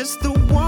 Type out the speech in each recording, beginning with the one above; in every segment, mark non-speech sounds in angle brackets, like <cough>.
Just the one.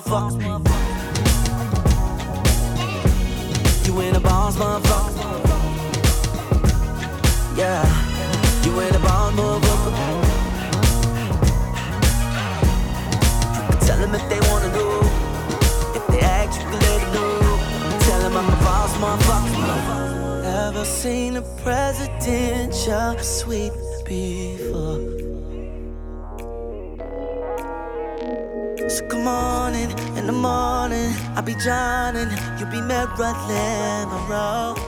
motherfuckers. You in a boss, motherfucker. Yeah, you in a boss, motherfucker. You can tell them if they wanna do. If they act, you can let them do. Tell them I'm a boss, motherfucker. i seen a presidential sweep I'll be drowning. You'll be Marilyn Monroe.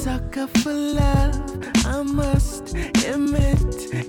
sucker for love. I must admit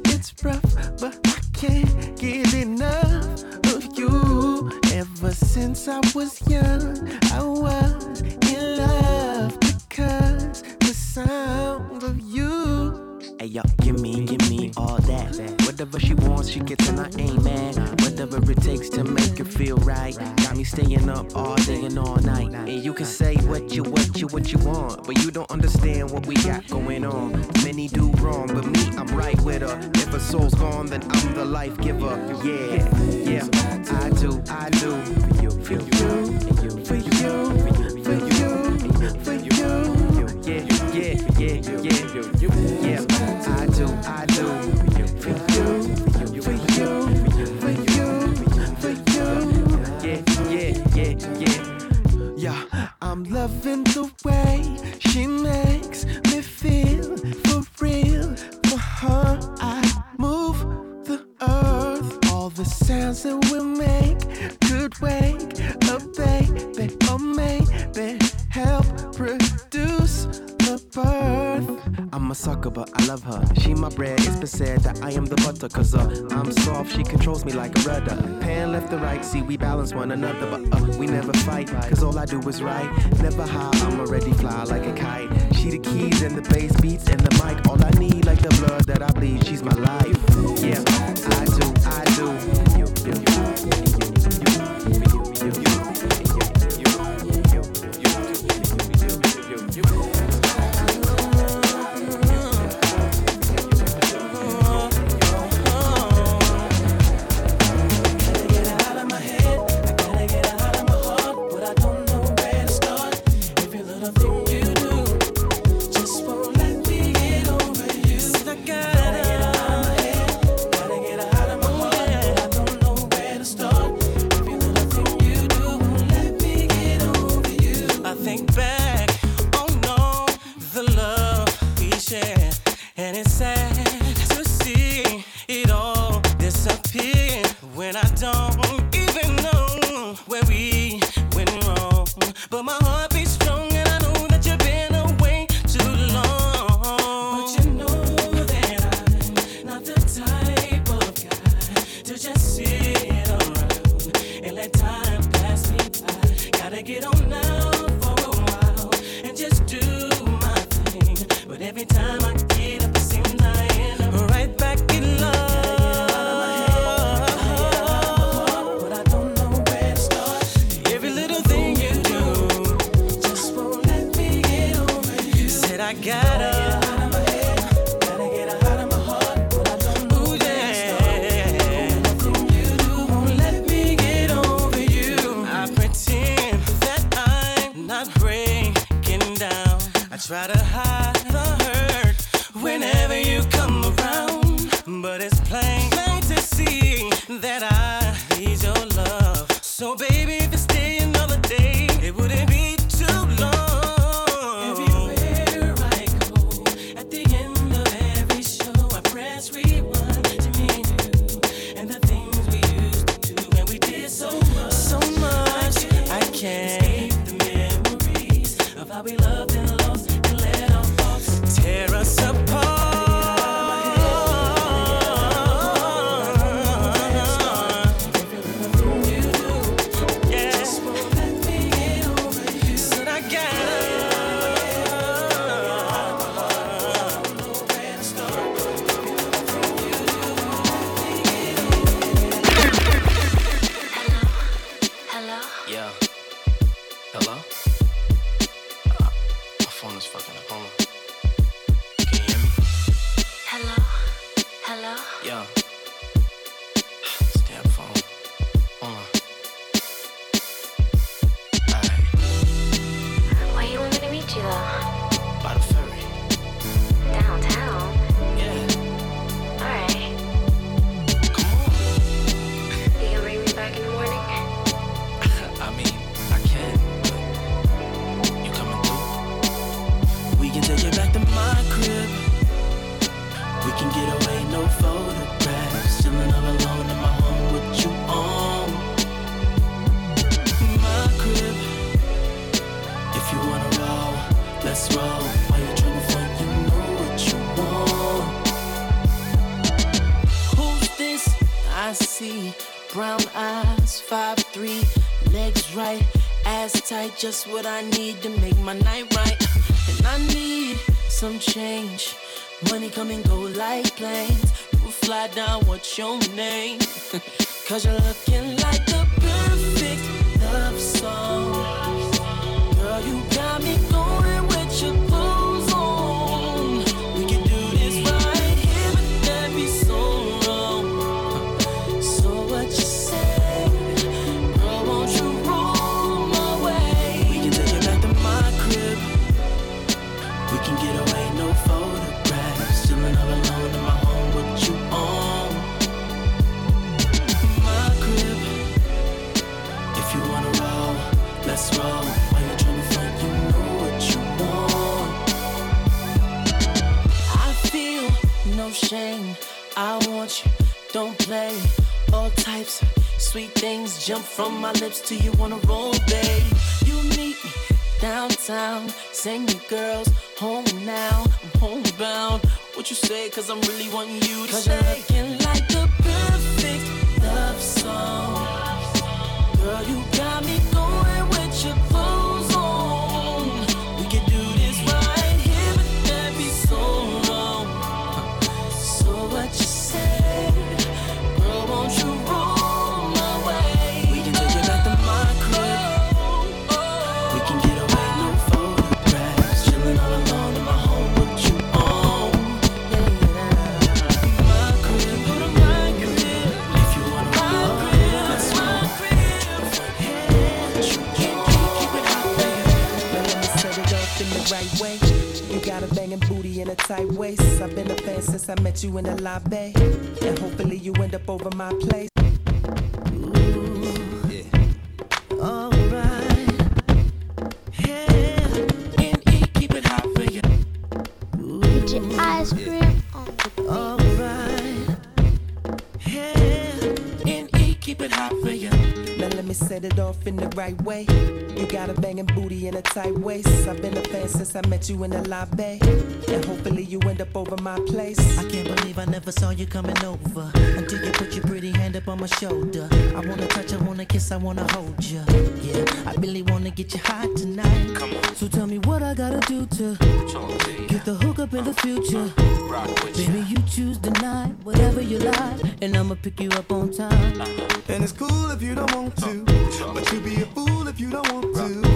it's rough, but I can't get enough of you. Ever since I was young, I was in love because the sound of you. Hey yo, give me, give me all that. Whatever she wants, she gets, and I ain't mad. Whatever it takes to make her feel right. Got me staying up all day and all night. And you can say what you, you, what you want, but you don't understand what we got going on. Many do wrong, but me, I'm right with her. If her soul's gone, then I'm the life giver. Yeah, yeah, I do, I do. For you, for you, for you, for you, for you. Yeah, yeah, yeah, yeah, yeah. I do, I do. See, we balance one another, but uh, we never fight, cause all I do is right. Never high, I'm already fly like a kite. She the keys and the bass beats and the mic. All I need, like the blood that I bleed, she's my life. Yeah, I do, I do. Can get away, no photographs. Alone in my home you. My crib. If you wanna roll, let's roll. Why you? You know what you want. Who's this? I see brown eyes, five three, legs right, ass tight, just what I need to make my night right. And I need some change. Money come and go like planes. We'll fly down, what's your name? <laughs> Cause you're looking like the perfect love song. Girl, you don't play. All types of sweet things jump from my lips to you wanna roll, babe. You meet me downtown, sing me girls home now. I'm homebound. What you say? Cause I'm really wanting you to Cause you're looking like the perfect love song. Girl, you met you in the lobby. And hopefully you end up over my place. Ooh, yeah. Alright. Yeah. N.E. keep it hot for you. Get your ice cream on the Alright. Yeah. N.E. keep it hot for you. Now let me set it off in the right way. You got a banging booty and a tight waist. I've been a fan since I met you in the lobby. And hopefully you end up over my place. I can't believe I never saw you coming over until you put your pretty hand up on my shoulder. I wanna touch, I wanna kiss, I wanna hold you. Yeah, I really wanna get you hot tonight. Come on. So tell me what I gotta do to Talk to you. get the hook up in the future. Rock with you. Baby, you choose the night, whatever you like, and I'ma pick you up on time. Uh-huh. And it's cool if you don't want to, but you be a fool if you don't want to.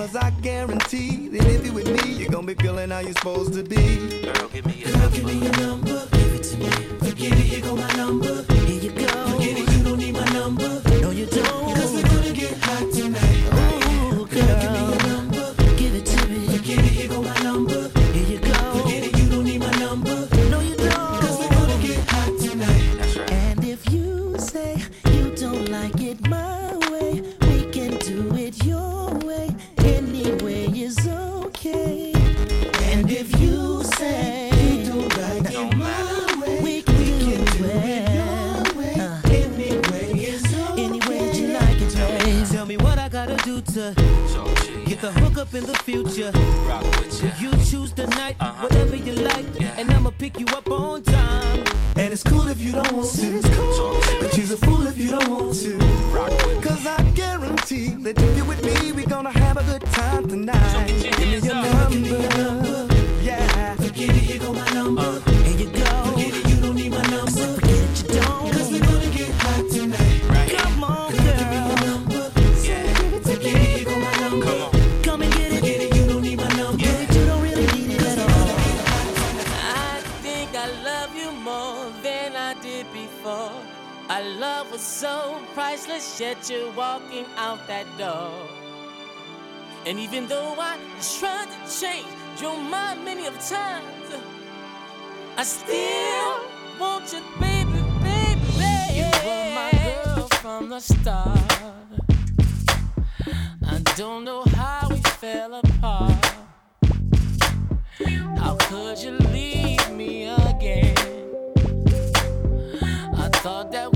Rock with me. Cause I guarantee that if you with me, you're gonna be feeling how you're supposed to be. Girl, give me your Girl, give me your number, give it to me. Forget it, here go my number. Here you go. Thought that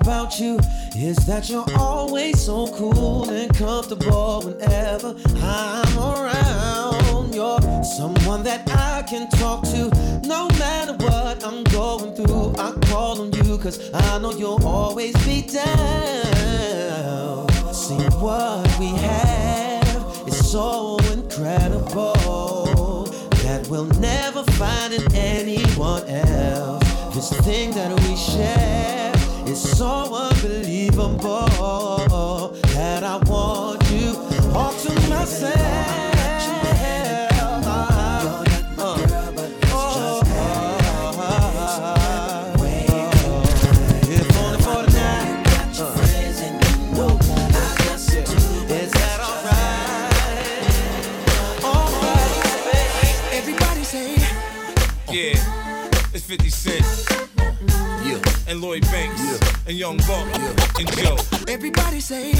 about you is that you're always so cool and comfortable whenever I'm around. You're someone that I can talk to no matter what I'm going through. I call on you cause I know you'll always be down. See what we have is so incredible that we'll never find in anyone else. This thing that we share is so unbelievable that I want you all to myself. And Lloyd Banks. And Young Buck. And Joe. everybody say,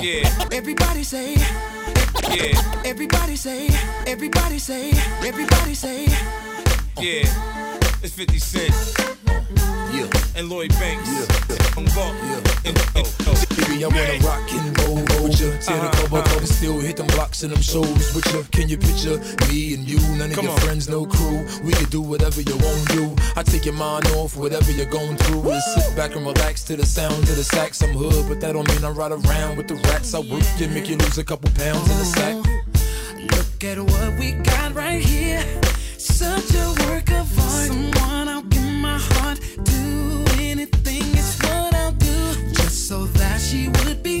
Yeah. everybody say, Yeah. everybody say, everybody say, everybody say. Yeah. It's 50 Cent. Yeah. And Lloyd Banks. Yeah. Young Buck. Yeah. And Joe. Baby, I wanna rock and roll with you. Tear the cover, uh-huh. cover, still hit them blocks and them shows with you. Can you picture me and you? None of Come your on. friends, no crew. We can do whatever you want to do. I take your mind off whatever you're going through. And sit back and relax to the sound of the sax. I'm hood, but that don't mean I ride around with the rats. I work you, make you lose a couple pounds in the sack. Look at what we got right here. Such a work of art. Someone I'll give my heart. Do anything, it's what I'll do. Just so that she would be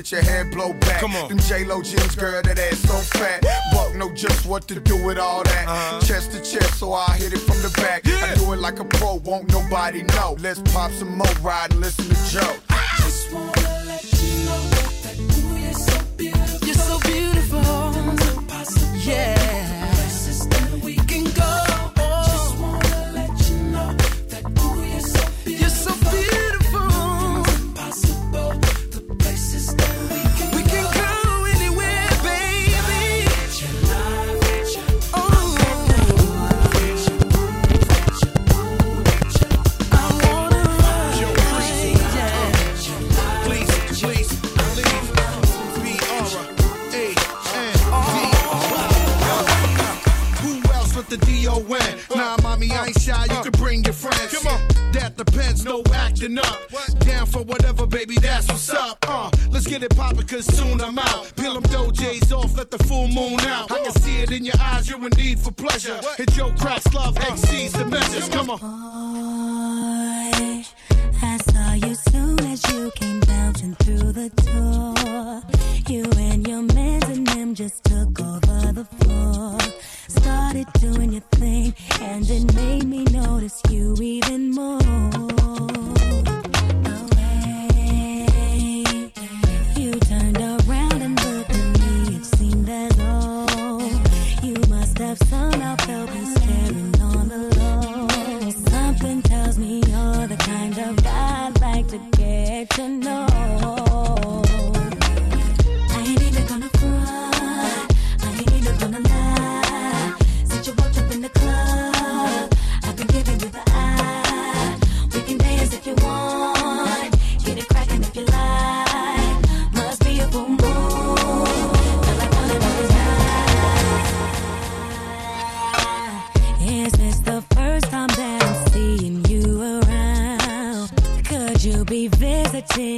let your hair blow back. Come on. Them J-Lo jeans, girl, that ass so fat. Buck know just what to do with all that. Uh-huh. Chest to chest, so I hit it from the back. I do it like a pro, won't nobody know. Let's pop some more ride and listen to Joe.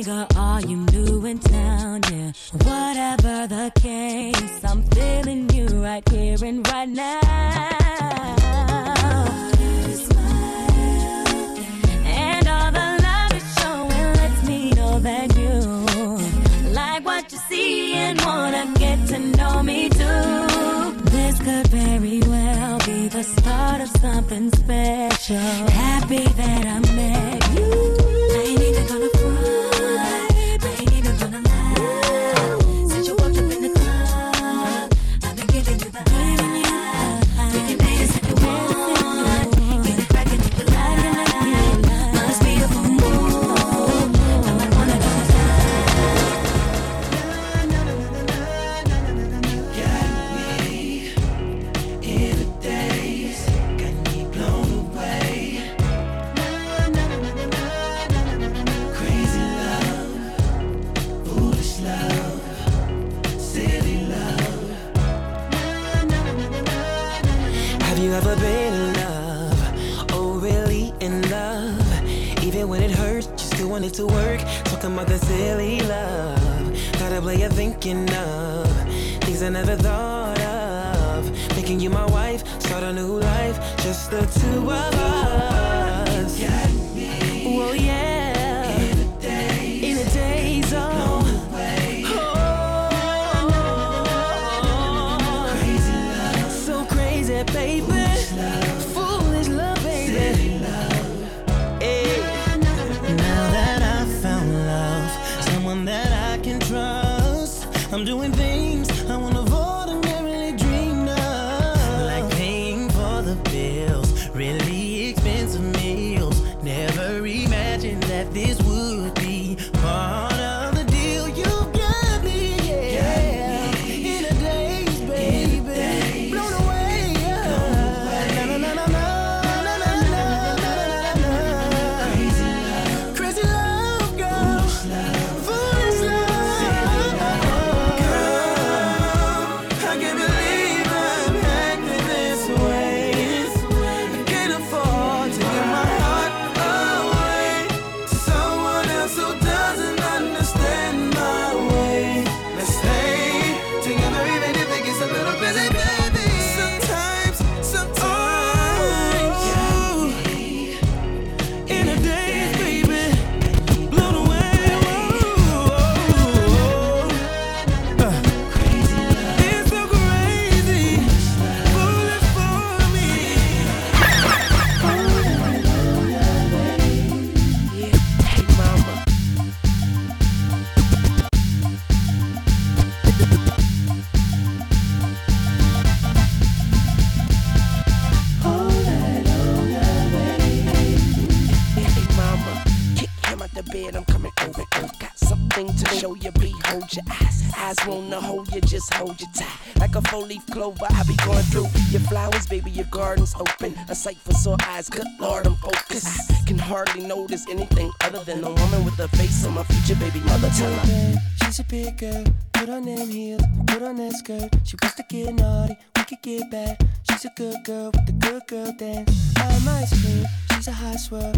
Or are you new in town? Yeah, whatever the case, I'm feeling you right here and right now. and never the bed, I'm coming over. Got something to show you, behold your eyes. Eyes wanna hold you, just hold you tight. Like a four leaf clover, I be going through your flowers, baby, your garden's open. A sight for sore eyes, good lord, I'm focused. I can hardly notice anything other than a woman with the face of my future baby mother. Tell her. She's a big girl, put on them heels, put on that skirt. She wants to get naughty, we could get bad. She's a good girl with the good girl dance. I might scream, she's a hot swirl.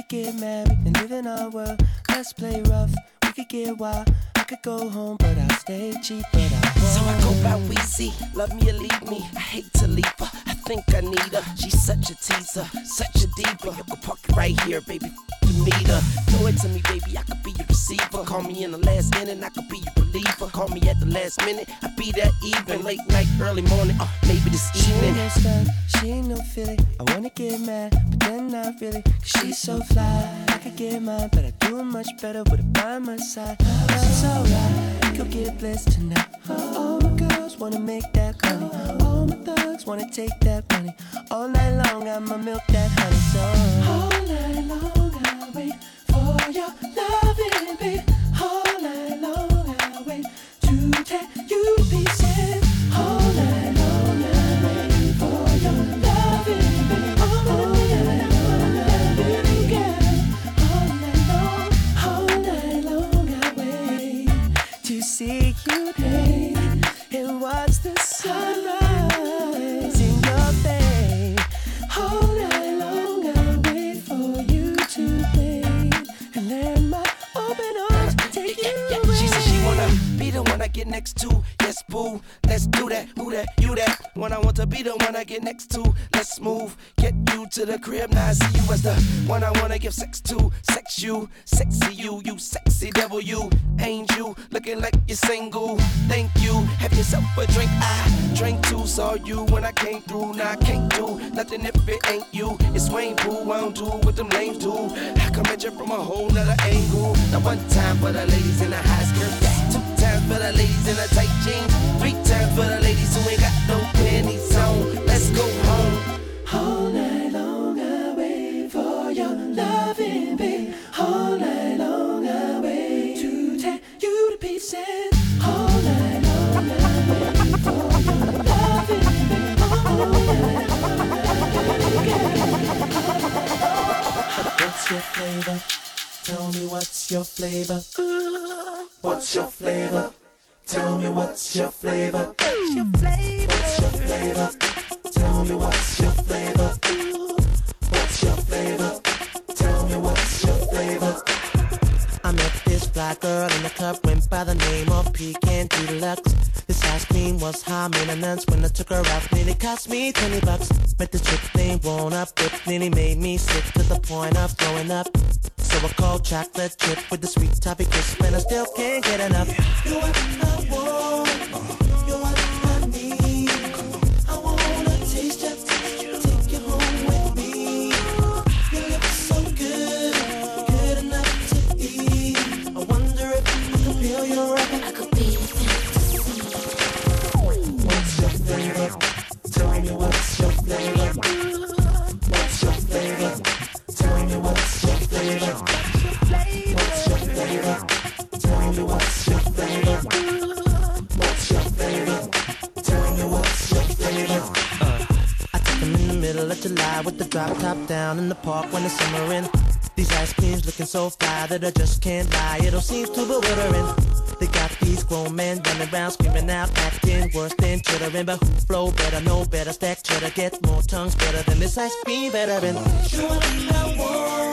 Could get married and live in our world. Let's play rough, we could get wild. I could go home, but I'll stay cheap, but I won't. So I go by Weezy, love me or leave me. I hate to leave her, I think I need her. She's such a teaser, such a diva. You can park it right here, baby. To meet her, throw it to me, baby. I could be your receiver. Call me in the last minute, I could be your believer. Call me at the last minute, I be there even. Late night, early morning, uh, maybe this She ain't no stun, she ain't no Philly. I wanna get mad, but then not really. Cause she's so fly. I could get mine, but I do it much better with her by my side. Love's alright, could get blessed tonight. All my girls wanna make that money. All my thugs wanna take that money. All night long, I'ma milk that honey. So all night long, I wait for your loving, babe. All night long, I wait to tear you to the sunrise in your bay. All night long I wait for you to and let my open arms take you away. She said she wanna be the one I get next to Boo, let's do that. Who that? You that? When I want to be the one I get next to. Let's move, get you to the crib. Now I see you as the one I wanna give sex to. Sex you, sexy you, you sexy devil you. You looking like you're single? Thank you. Have yourself a drink. I drank two, saw you when I came through. Now I can't do nothing if it ain't you. It's Wayne Pooh, I don't do what them lames do. I come at you from a whole nother angle. Now one time for the ladies in the high. For the ladies in the tight jeans. Three times for the ladies who ain't got no panties on. Let's go home. All night long I wait for your loving, babe. All night long I wait to tear you to pieces. All night long I wait for your loving, babe. All What's your flavor? Tell me what's your flavor? What's your flavor? Tell me what's your flavor? What's your flavor? What's your flavor? Tell me what's your flavor? What's your flavor? Tell me what's your flavor? I met this fly girl in the club, went by the name of Pecan Deluxe. Cream was high maintenance when I took her out, nearly cost me 20 bucks. Met this chick named One Up, it nearly made me sick to the point of throwing up. So I called chocolate chip with the sweet toffee crisp, and I still can't get enough. You are want. That I just can't lie. It all seems too bewildering. They got these grown men running around screaming out, acting worse than chittering. But who flow better, know better, stack cheddar, get more tongues better than this ice cream veteran. You are I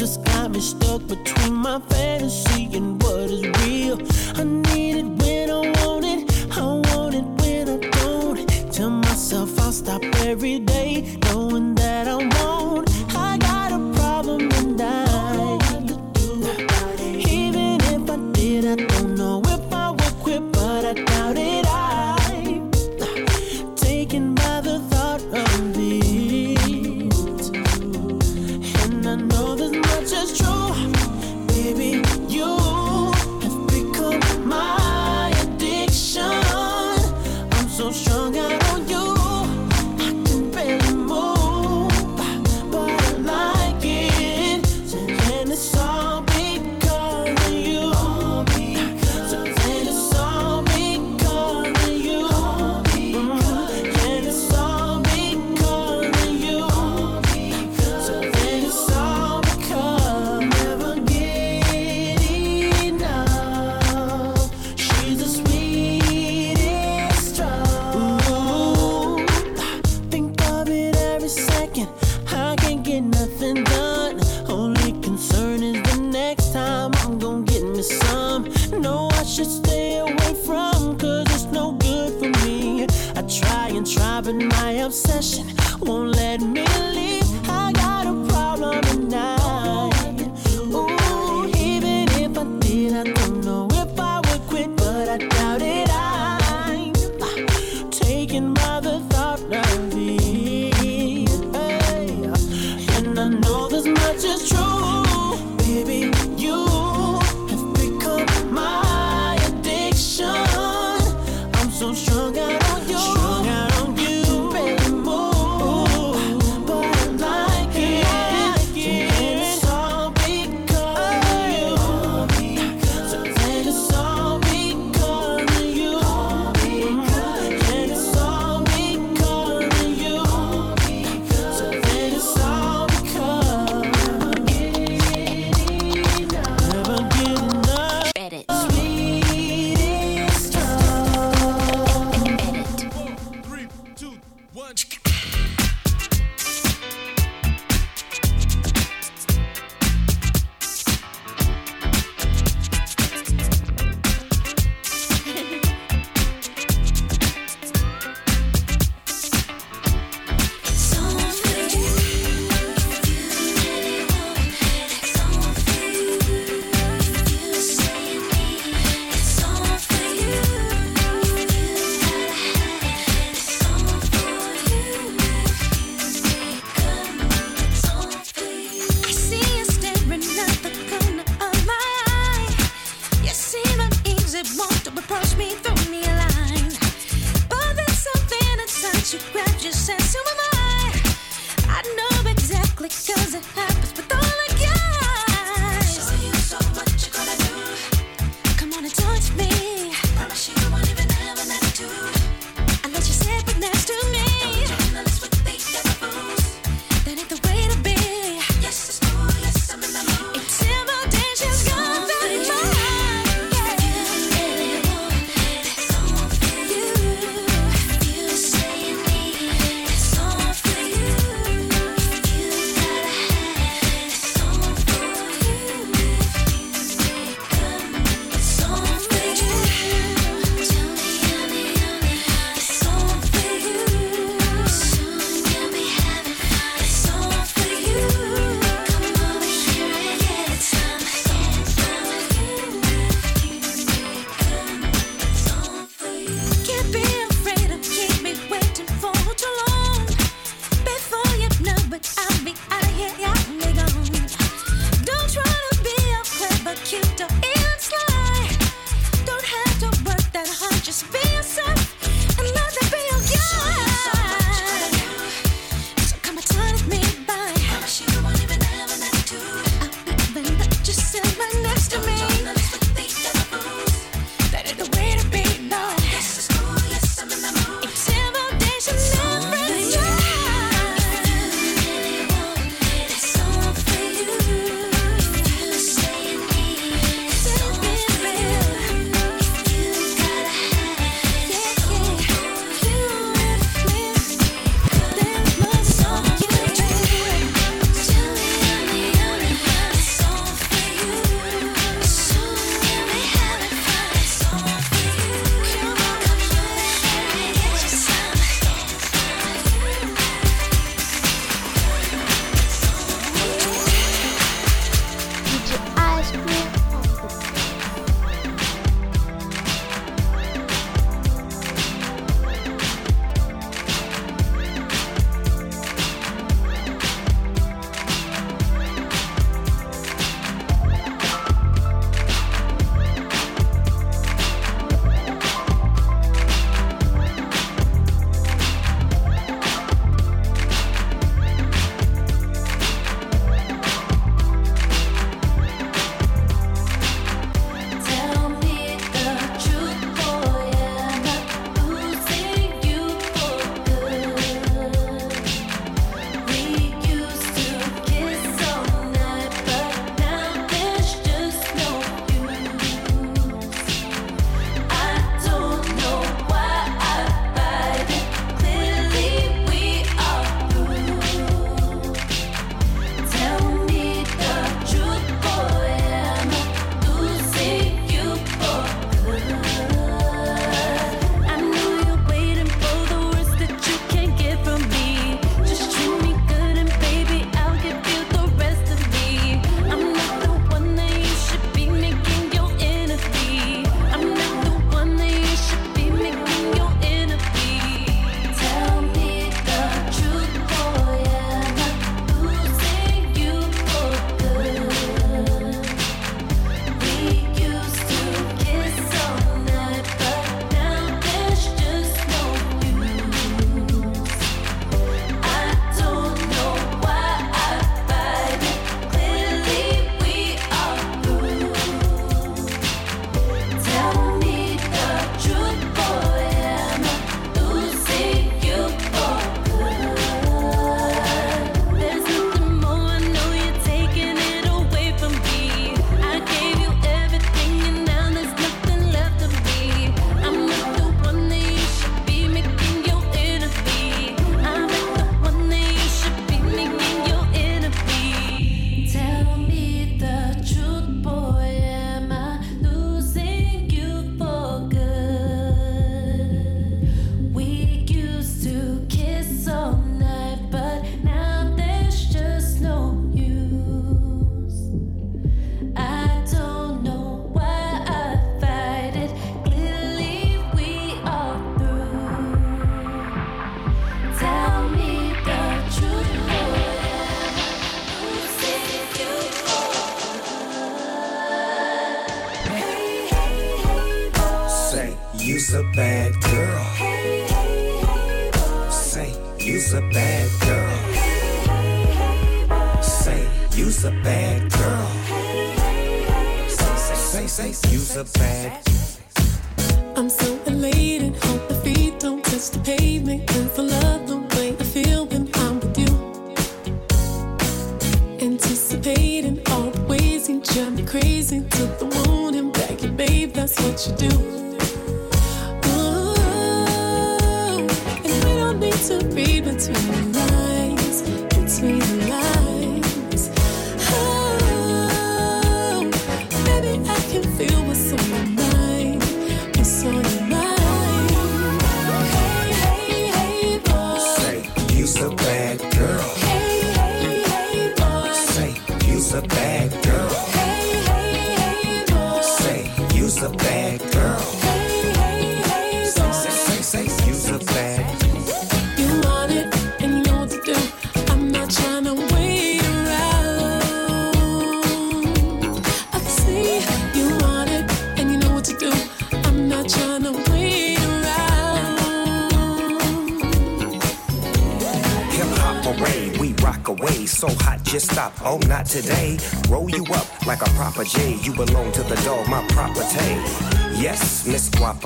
This got me stuck between my fantasy and what is real. I need it when I want it. I want it when I don't. Tell myself I'll stop every day, knowing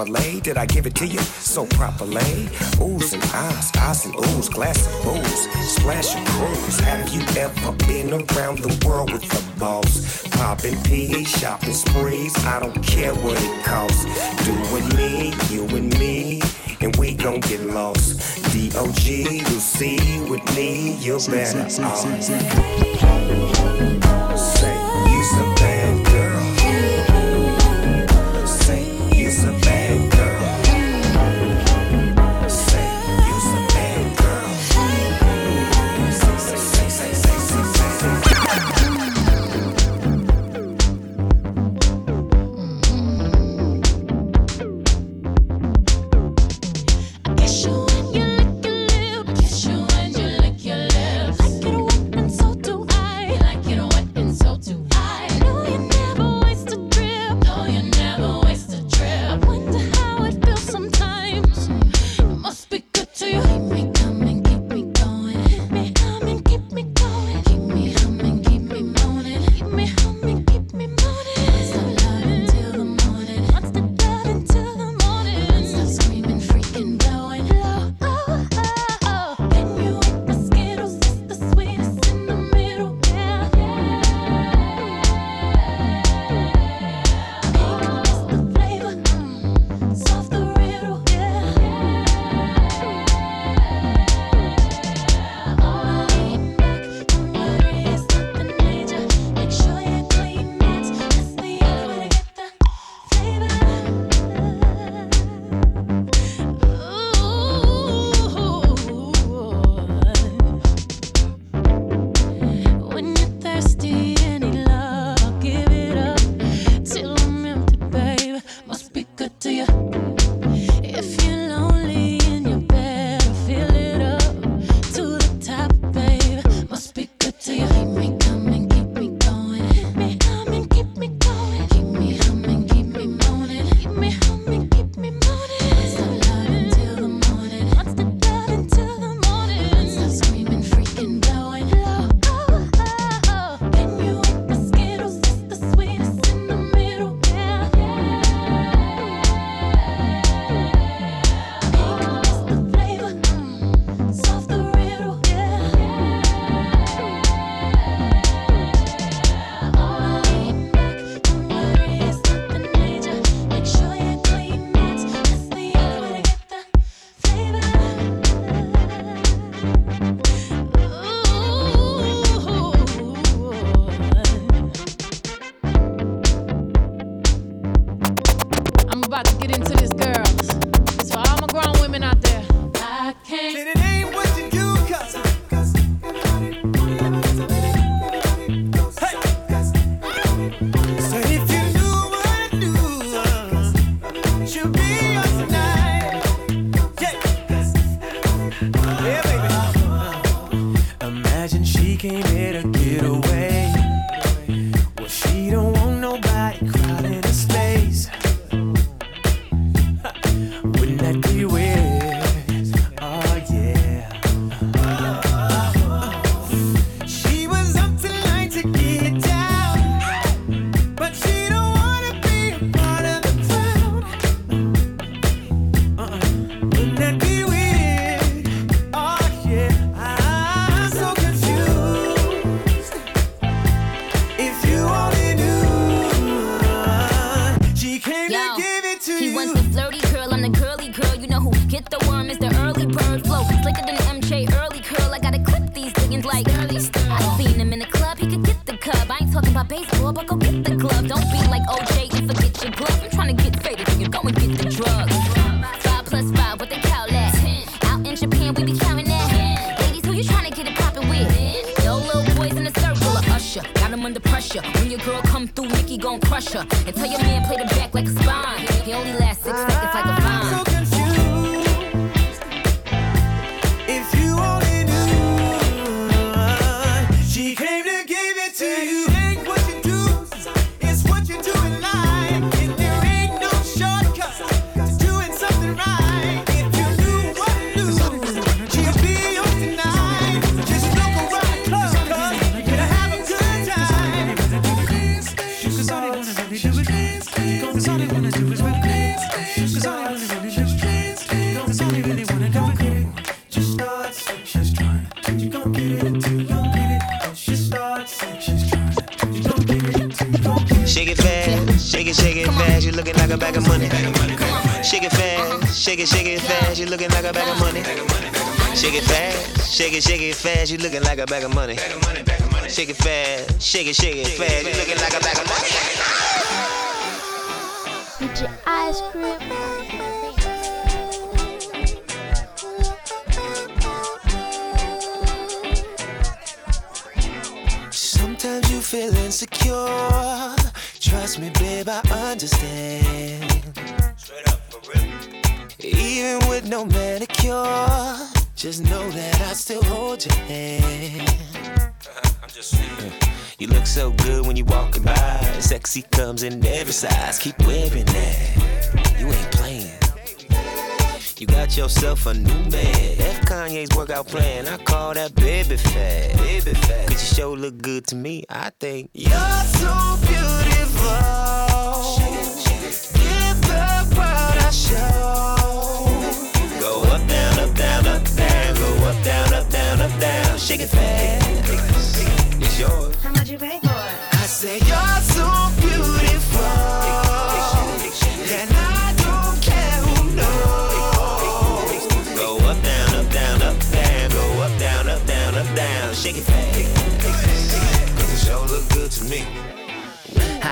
Did I give it to you so properly? Oohs and ahs, ahs and oohs, glass of booze, splash of cruise. Have you ever been around the world with the boss? Popping peas, shopping sprees, I don't care what it costs. Do with me, you and me, and we gon' get lost. D.O.G., you see, with me, you're better off. And tell your man play the back shake it, shake it fast. You looking like a bag of money. Shake it fast, shake it, shake it fast. You looking like a bag of money. With your ice cream. Sometimes you feel insecure. Trust me, babe, I understand. Even with no manicure, just know that I still hold your hand. You look so good when you walking by. Sexy comes in every size. Keep wearing that. You ain't playing. You got yourself a new man. F Kanye's workout plan. I call that baby fat. Baby fat. Cause you sure look good to me. I think You're so beautiful. Down. Shake it fast. It's yours. How much you pay for it? I say you're so beautiful. And I don't care who knows. Go up, down, up, down, up, down. Go up, down, up, down, up, down. Shake it fast. Cause it sure look good to me.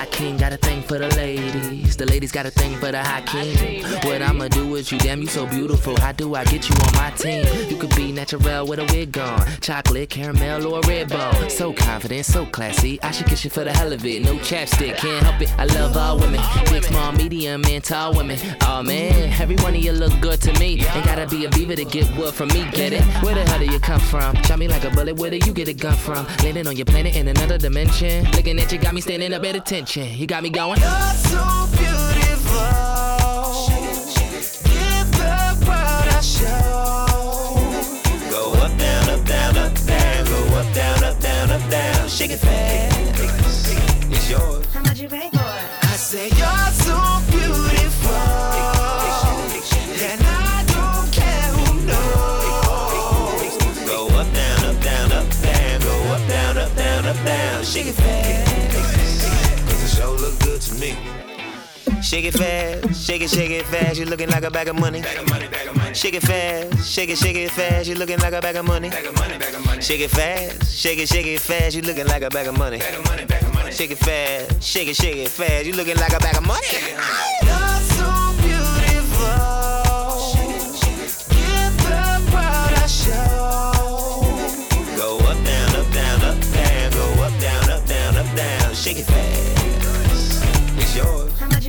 High King got a thing for the ladies. The ladies got a thing for the high king. What I'ma do with you? Damn, you so beautiful. How do I get you on my team? You could be natural with a wig on. Chocolate, caramel, or a red bone. So confident, so classy. I should kiss you for the hell of it. No chapstick, can't help it. I love all women. Big, small, medium, and tall women. Oh man, every one of you look good to me. Ain't gotta be a beaver to get wood from me. Get it? Where the hell do you come from? Shot me like a bullet. Where do you get a gun from? Landing on your planet in another dimension. Looking at you got me standing up at attention. You got me going. You're so beautiful. Give the world a show. Go up, down, up, down, up, down. Go up, down, up, down, up, down. Shake it fast. It's yours. How much you pay for it? I say you're so beautiful. And I don't care who knows. Go up, down, up, down, up, down. Go up, down, up, down, up, down. Shake it fast. Me. Shake it fast, shake it, shake it fast. You're looking like a bag of money. Shake it fast, shake it, shake it fast. You're looking like a bag of money. Shake it fast, shake it, shake it fast. You're looking like a bag of money. Shake it fast, shake it, shake it fast. You're looking like a bag of money.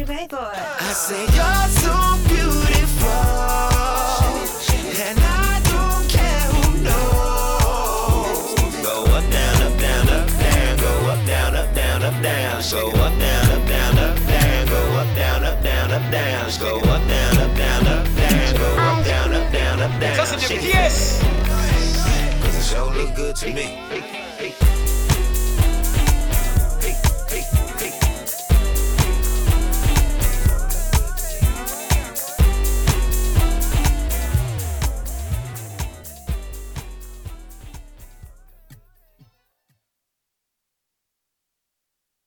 You pay for it? I say you're so beautiful. And I don't care who knows. Go up, down, up, down, up, down. Go up, down, up, down, up, down. Go up, down, up, down, up, down. Go up, down, up, down, up, down. Go up, down, up, down, up, down. Go up, down, up, down, up, down. Cause of the Shake PS. Cause it sure look good to me.